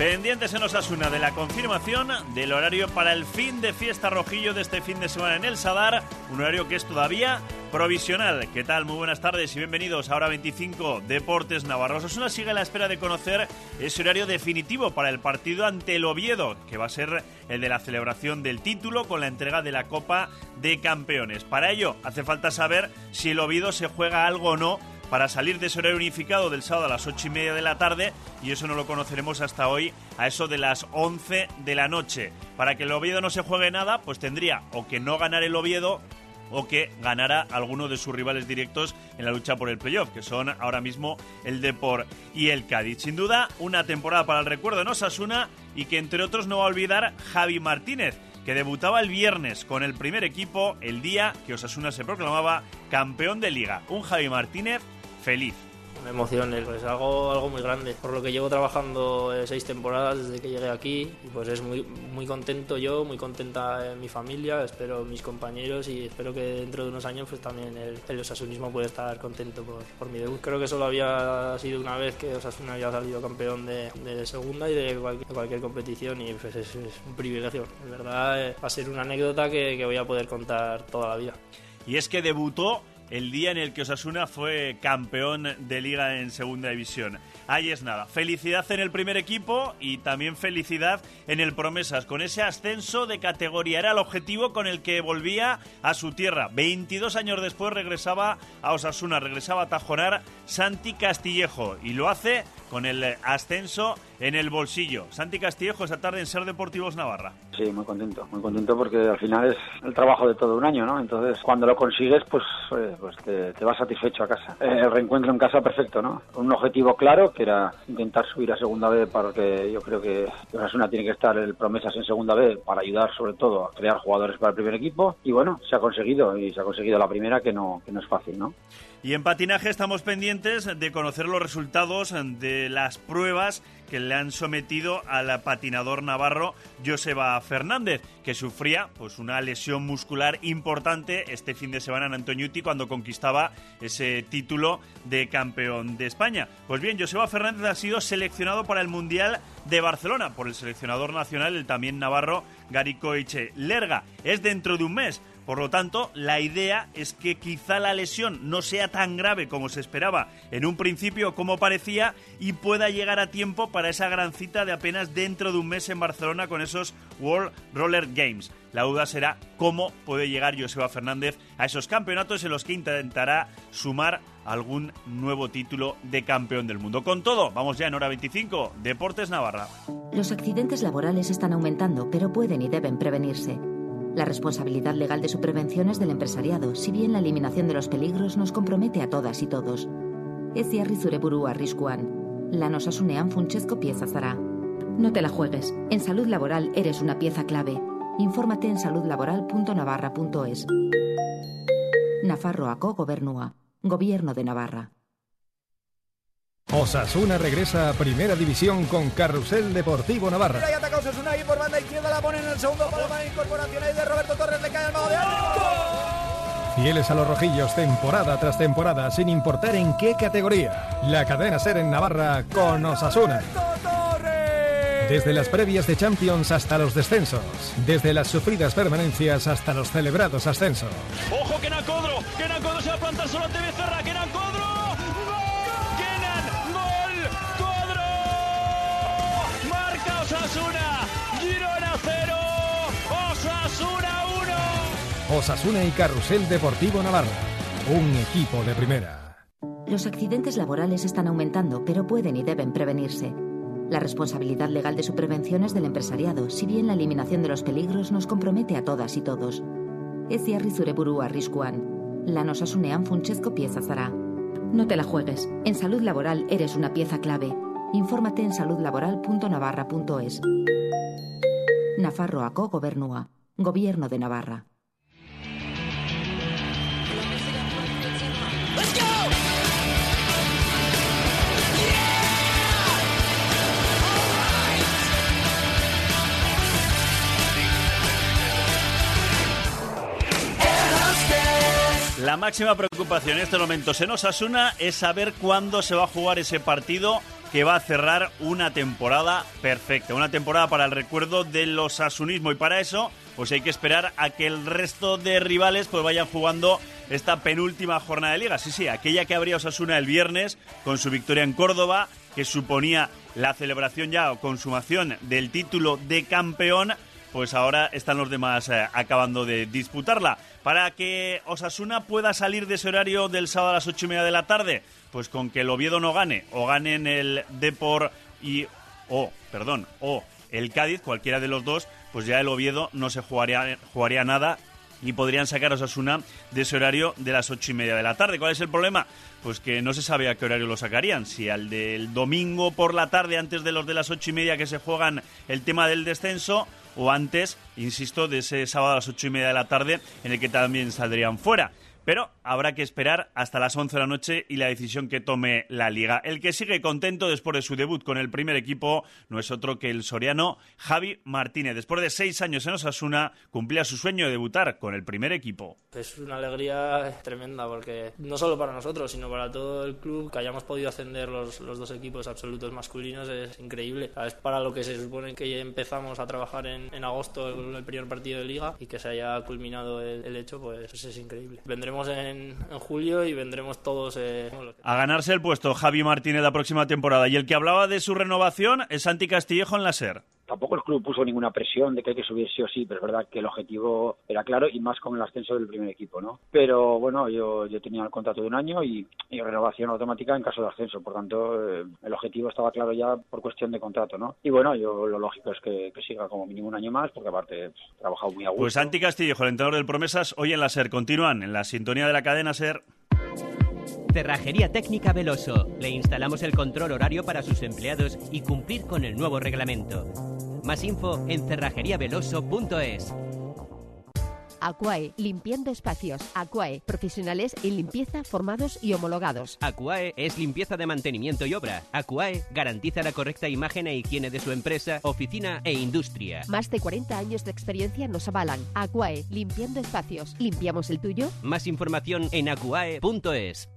Pendientes en Osasuna de la confirmación del horario para el fin de fiesta rojillo de este fin de semana en el Sadar, un horario que es todavía provisional. ¿Qué tal? Muy buenas tardes y bienvenidos a Hora 25 Deportes Navarro. Osasuna sigue a la espera de conocer ese horario definitivo para el partido ante el Oviedo, que va a ser el de la celebración del título con la entrega de la Copa de Campeones. Para ello hace falta saber si el Oviedo se juega algo o no para salir de ese horario unificado del sábado a las ocho y media de la tarde y eso no lo conoceremos hasta hoy a eso de las 11 de la noche. Para que el Oviedo no se juegue nada, pues tendría o que no ganar el Oviedo o que ganara alguno de sus rivales directos en la lucha por el playoff, que son ahora mismo el Depor y el Cádiz. Sin duda, una temporada para el recuerdo en Osasuna y que entre otros no va a olvidar Javi Martínez, que debutaba el viernes con el primer equipo el día que Osasuna se proclamaba campeón de liga. Un Javi Martínez feliz. Una emoción, pues algo, algo muy grande. Por lo que llevo trabajando eh, seis temporadas desde que llegué aquí y pues es muy, muy contento yo, muy contenta mi familia, espero mis compañeros y espero que dentro de unos años pues también el, el osasunismo puede estar contento por, por, mi debut. Creo que solo había sido una vez que Osasuna había salido campeón de, de segunda y de cualquier, de cualquier competición y pues es, es, un privilegio. De verdad eh, va a ser una anécdota que, que voy a poder contar toda la vida. Y es que debutó el día en el que Osasuna fue campeón de liga en segunda división. Ahí es nada. Felicidad en el primer equipo y también felicidad en el Promesas. Con ese ascenso de categoría era el objetivo con el que volvía a su tierra. 22 años después regresaba a Osasuna, regresaba a Tajonar Santi Castillejo y lo hace con el ascenso en el bolsillo. Santi Castillejo esta tarde en Ser Deportivos Navarra. Sí, muy contento, muy contento porque al final es el trabajo de todo un año, ¿no? Entonces, cuando lo consigues, pues, eh, pues te, te, vas satisfecho a casa. Eh, el reencuentro en casa perfecto, ¿no? Un objetivo claro que era intentar subir a segunda B porque yo creo que Osasuna tiene que estar el promesas en segunda B para ayudar sobre todo a crear jugadores para el primer equipo y bueno, se ha conseguido y se ha conseguido la primera que no, que no es fácil, ¿no? Y en patinaje estamos pendientes de conocer los resultados de las pruebas que le han sometido al patinador navarro Joseba Fernández, que sufría pues una lesión muscular importante este fin de semana en Antoñuti cuando conquistaba ese título de campeón de España. Pues bien, Joseba Fernández ha sido seleccionado para el Mundial de Barcelona por el seleccionador nacional, el también navarro Garicoiche Lerga. Es dentro de un mes. Por lo tanto, la idea es que quizá la lesión no sea tan grave como se esperaba en un principio, como parecía, y pueda llegar a tiempo para esa gran cita de apenas dentro de un mes en Barcelona con esos World Roller Games. La duda será cómo puede llegar Joseba Fernández a esos campeonatos en los que intentará sumar algún nuevo título de campeón del mundo. Con todo, vamos ya en hora 25, Deportes Navarra. Los accidentes laborales están aumentando, pero pueden y deben prevenirse. La responsabilidad legal de su prevención es del empresariado, si bien la eliminación de los peligros nos compromete a todas y todos. Ez jarri zure burua arriskuan. Lan pieza. No te la juegues. En salud laboral eres una pieza clave. Infórmate en saludlaboral.navarra.es. Nafarroako gobernua. Gobierno de Navarra. Osasuna regresa a Primera División con Carrusel Deportivo Navarra. Mira, y ataca Osasuna ahí por banda izquierda, la pone en el segundo palo para incorporación ahí de Roberto Torres, le cae el mago de Fieles a los rojillos temporada tras temporada, sin importar en qué categoría. La cadena ser en Navarra con Osasuna. Desde las previas de Champions hasta los descensos. Desde las sufridas permanencias hasta los celebrados ascensos. ¡Ojo, Kenan Codro! ¡Kenan Codro se va a plantar solo ante Becerra! ¡Kenan Codro! Osasuna y Carrusel Deportivo Navarra, un equipo de primera. Los accidentes laborales están aumentando, pero pueden y deben prevenirse. La responsabilidad legal de su prevención es del empresariado, si bien la eliminación de los peligros nos compromete a todas y todos. Ez zure arriskuan. Lan osasunean funtsezko pieza zara. No te la juegues. En salud laboral eres una pieza clave. Infórmate en saludlaboral.navarra.es. Nafarroako gobernua. Gobierno de Navarra. La máxima preocupación en estos momentos en Osasuna es saber cuándo se va a jugar ese partido que va a cerrar una temporada perfecta, una temporada para el recuerdo del osasunismo y para eso pues hay que esperar a que el resto de rivales pues vayan jugando esta penúltima jornada de liga. Sí, sí, aquella que habría Osasuna el viernes con su victoria en Córdoba, que suponía la celebración ya o consumación del título de campeón, pues ahora están los demás eh, acabando de disputarla. Para que Osasuna pueda salir de ese horario del sábado a las ocho y media de la tarde, pues con que el Oviedo no gane o gane en el Depor y o, perdón, o el Cádiz, cualquiera de los dos, pues ya el Oviedo no se jugaría, jugaría nada y podrían sacar a Osasuna de ese horario de las ocho y media de la tarde. ¿Cuál es el problema? Pues que no se sabe a qué horario lo sacarían. Si al del domingo por la tarde, antes de los de las ocho y media que se juegan el tema del descenso, o antes, insisto, de ese sábado a las ocho y media de la tarde, en el que también saldrían fuera. Pero habrá que esperar hasta las 11 de la noche y la decisión que tome la liga. El que sigue contento después de su debut con el primer equipo no es otro que el soriano Javi Martínez. Después de seis años en Osasuna, cumplía su sueño de debutar con el primer equipo. Es una alegría tremenda porque no solo para nosotros, sino para todo el club, que hayamos podido ascender los, los dos equipos absolutos masculinos es increíble. Es para lo que se supone que empezamos a trabajar en, en agosto el, el, primer partido de liga y que se haya culminado el, hecho, pues es increíble. Vendremos en, julio y vendremos todos eh, a ganarse el puesto Javi Martínez la próxima temporada. Y el que hablaba de su renovación es Santi Castillejo en la SER tampoco el club puso ninguna presión de que hay que subir sí o sí, pero es verdad que el objetivo era claro y más con el ascenso del primer equipo, ¿no? Pero bueno, yo, yo tenía el contrato de un año y, y renovación automática en caso de ascenso, por tanto eh, el objetivo estaba claro ya por cuestión de contrato, ¿no? Y bueno, yo lo lógico es que, que siga como mínimo un año más, porque aparte pues, he trabajado muy a gusto. Pues Santi Castillejo, el entrenador del Promesas, hoy en la SER, continúan en la sintonía de la cadena SER. Cerrajería Técnica Veloso. Le instalamos el control horario para sus empleados y cumplir con el nuevo reglamento. Más info en cerrajeriaveloso.es. Aquae, limpiando espacios. Aquae, profesionales en limpieza formados y homologados. Aquae es limpieza de mantenimiento y obra. Aquae garantiza la correcta imagen e higiene de su empresa, oficina e industria. Más de 40 años de experiencia nos avalan. Aquae, limpiando espacios. ¿Limpiamos el tuyo? Más información en aquae.es.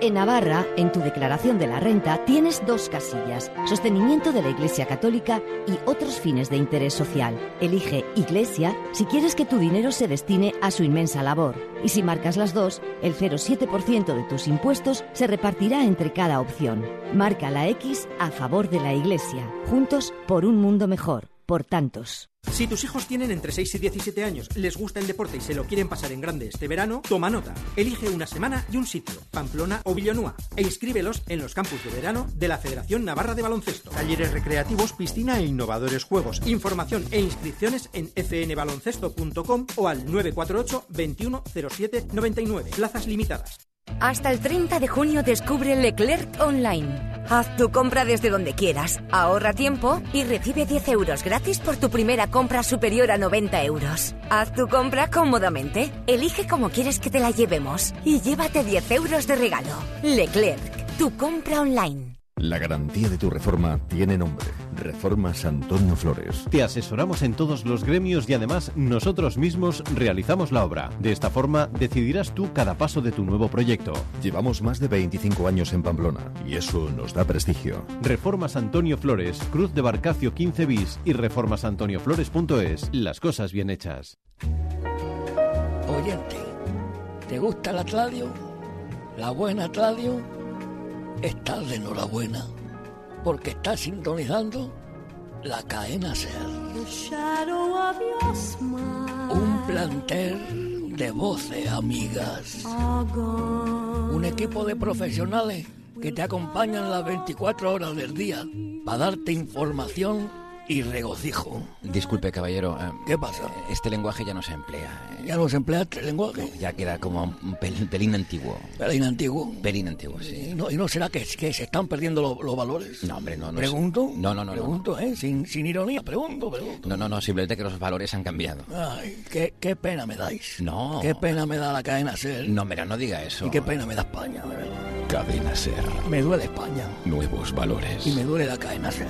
En Navarra, en tu declaración de la renta, tienes dos casillas, sostenimiento de la Iglesia Católica y otros fines de interés social. Elige Iglesia si quieres que tu dinero se destine a su inmensa labor. Y si marcas las dos, el 0,7% de tus impuestos se repartirá entre cada opción. Marca la X a favor de la Iglesia. Juntos por un mundo mejor. Por tantos. Si tus hijos tienen entre 6 y 17 años, les gusta el deporte y se lo quieren pasar en grande este verano, toma nota. Elige una semana y un sitio, Pamplona o Villanúa, e inscríbelos en los campus de verano de la Federación Navarra de Baloncesto. Talleres recreativos, piscina e innovadores juegos. Información e inscripciones en fnbaloncesto.com o al 948 21 07 99. Plazas limitadas. Hasta el 30 de junio descubre Leclerc Online. Haz tu compra desde donde quieras, ahorra tiempo y recibe 10 euros gratis por tu primera compra superior a 90 euros. Haz tu compra cómodamente, elige cómo quieres que te la llevemos y llévate 10 euros de regalo. Leclerc, tu compra online. La garantía de tu reforma tiene nombre. Reformas Antonio Flores. Te asesoramos en todos los gremios y además nosotros mismos realizamos la obra. De esta forma decidirás tú cada paso de tu nuevo proyecto. Llevamos más de 25 años en Pamplona y eso nos da prestigio. Reformas Antonio Flores, Cruz de Barcacio 15 bis y reformasantonioflores.es. Las cosas bien hechas. Oyente, ¿te gusta la radio? ¿La buena radio? Estás de enhorabuena porque estás sintonizando la cadena SER. Un plantel de voces amigas. Un equipo de profesionales que te acompañan las 24 horas del día para darte información y regocijo. Disculpe, caballero. eh, ¿Qué pasa? Este lenguaje ya no se emplea. ¿Ya no se emplea este lenguaje? Ya queda como un pel- pelín antiguo. ¿Pelín antiguo? Pelín antiguo, sí. ¿Y no, y no será que, que se están perdiendo lo- los valores? No, hombre, no, no. ¿Pregunto? No, no, no. no. Pregunto, ¿eh? Sin, sin ironía, pregunto, pregunto. No, no, no, simplemente que los valores han cambiado. Ay, qué, qué pena me dais. No. Qué pena me da la cadena SER. No, mira, no diga eso. Y qué pena me da España, de verdad. Cadena Ser. Me duele España. Nuevos valores. Y me duele la cadena SER.